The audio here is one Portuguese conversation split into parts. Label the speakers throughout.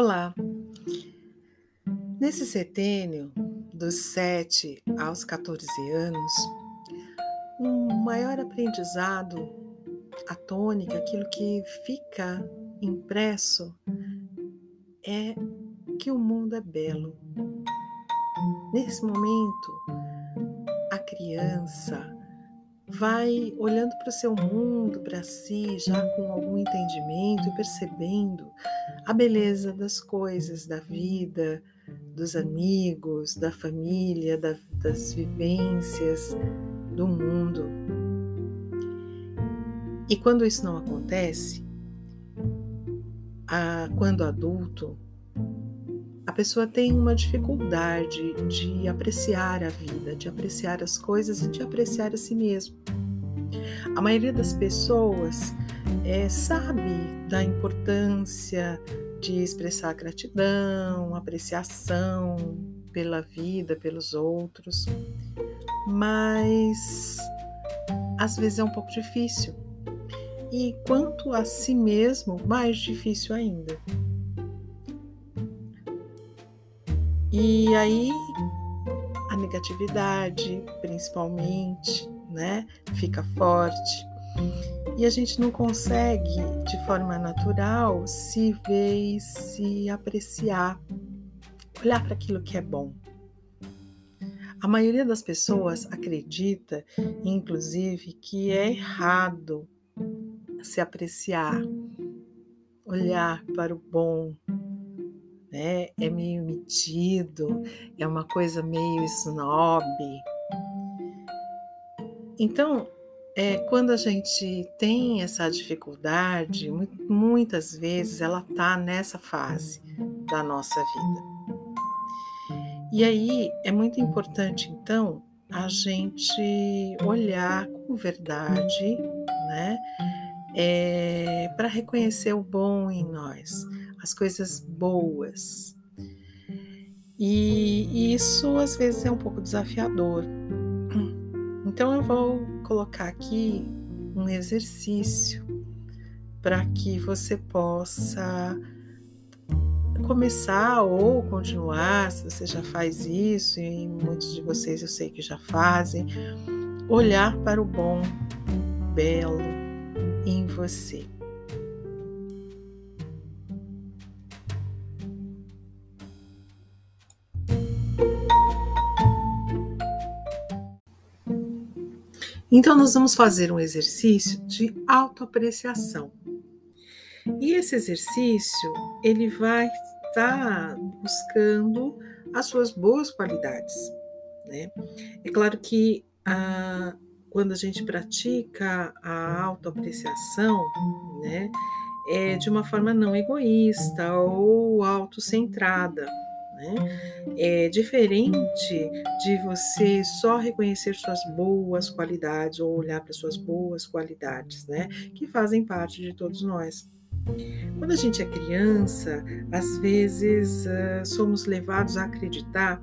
Speaker 1: Olá! Nesse setênio, dos 7 aos 14 anos, um maior aprendizado, a tônica, aquilo que fica impresso, é que o mundo é belo. Nesse momento, a criança vai olhando para o seu mundo, para si, já com algum entendimento e percebendo a beleza das coisas, da vida, dos amigos, da família, da, das vivências, do mundo. E quando isso não acontece, a, quando adulto, a pessoa tem uma dificuldade de apreciar a vida, de apreciar as coisas e de apreciar a si mesmo. A maioria das pessoas é, sabe da importância de expressar gratidão, apreciação pela vida, pelos outros, mas às vezes é um pouco difícil. E quanto a si mesmo, mais difícil ainda. E aí a negatividade, principalmente, né, fica forte. E a gente não consegue, de forma natural, se ver e se apreciar, olhar para aquilo que é bom. A maioria das pessoas acredita, inclusive, que é errado se apreciar, olhar para o bom, né? É meio metido, é uma coisa meio snob. Então, é, quando a gente tem essa dificuldade, muitas vezes ela está nessa fase da nossa vida. E aí é muito importante, então, a gente olhar com verdade, né? É, para reconhecer o bom em nós, as coisas boas. E, isso às vezes é um pouco desafiador. Então eu vou colocar aqui um exercício para que você possa começar ou continuar, se você já faz isso, e muitos de vocês eu sei que já fazem, olhar para o bom, belo em você. Então, nós vamos fazer um exercício de autoapreciação. E esse exercício, ele vai estar buscando as suas boas qualidades. Né? É claro que a, quando a gente pratica a autoapreciação, né, é de uma forma não egoísta ou autocentrada. Né? É diferente de você só reconhecer suas boas qualidades ou olhar para suas boas qualidades, né? Que fazem parte de todos nós. Quando a gente é criança, às vezes uh, somos levados a acreditar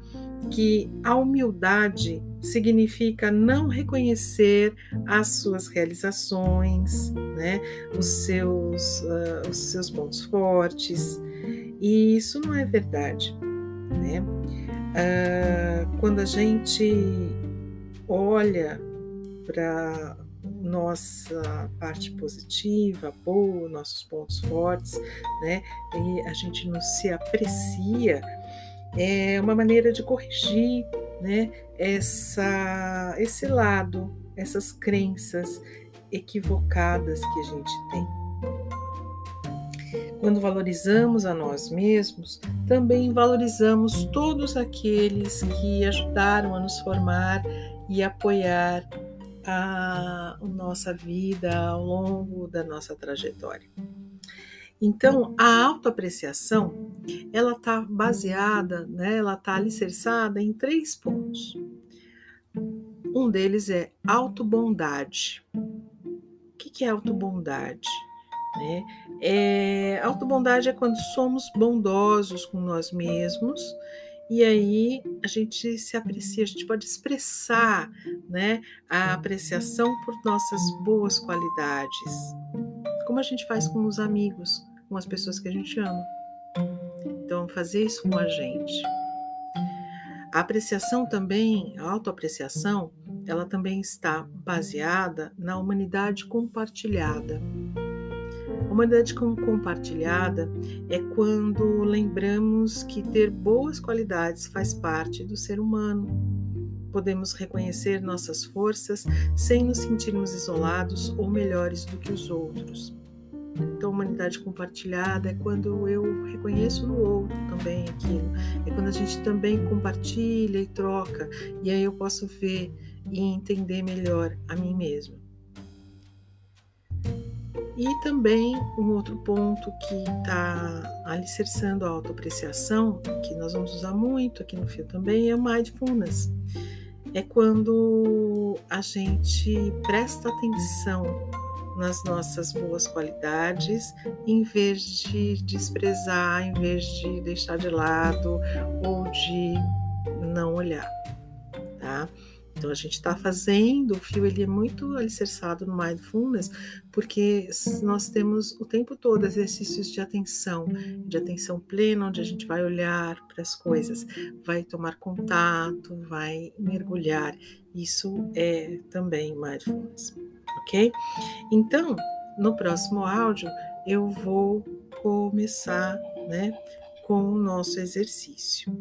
Speaker 1: que a humildade significa não reconhecer as suas realizações, né, os, seus, uh, os seus pontos fortes, e isso não é verdade. Né? Uh, quando a gente olha para nossa parte positiva, boa, nossos pontos fortes, né? E a gente não se aprecia, é uma maneira de corrigir, né? Essa, esse lado, essas crenças equivocadas que a gente tem. Quando valorizamos a nós mesmos, também valorizamos todos aqueles que ajudaram a nos formar e apoiar a nossa vida ao longo da nossa trajetória. Então, a autoapreciação, ela está baseada, né, ela está alicerçada em três pontos. Um deles é autobondade. O que é autobondade? Né? É, autobondade é quando somos bondosos com nós mesmos e aí a gente se aprecia, a gente pode expressar né, a apreciação por nossas boas qualidades, como a gente faz com os amigos, com as pessoas que a gente ama. Então, fazer isso com a gente. A apreciação também, a autoapreciação, ela também está baseada na humanidade compartilhada. Humanidade compartilhada é quando lembramos que ter boas qualidades faz parte do ser humano. Podemos reconhecer nossas forças sem nos sentirmos isolados ou melhores do que os outros. Então, humanidade compartilhada é quando eu reconheço no outro também aquilo. É quando a gente também compartilha e troca, e aí eu posso ver e entender melhor a mim mesmo. E também um outro ponto que está alicerçando a autoapreciação, que nós vamos usar muito aqui no fio também, é o mindfulness. É quando a gente presta atenção nas nossas boas qualidades, em vez de desprezar, em vez de deixar de lado ou de não olhar, tá? Então a gente está fazendo, o fio ele é muito alicerçado no mindfulness, porque nós temos o tempo todo exercícios de atenção, de atenção plena, onde a gente vai olhar para as coisas, vai tomar contato, vai mergulhar. Isso é também mindfulness ok? Então, no próximo áudio, eu vou começar né, com o nosso exercício.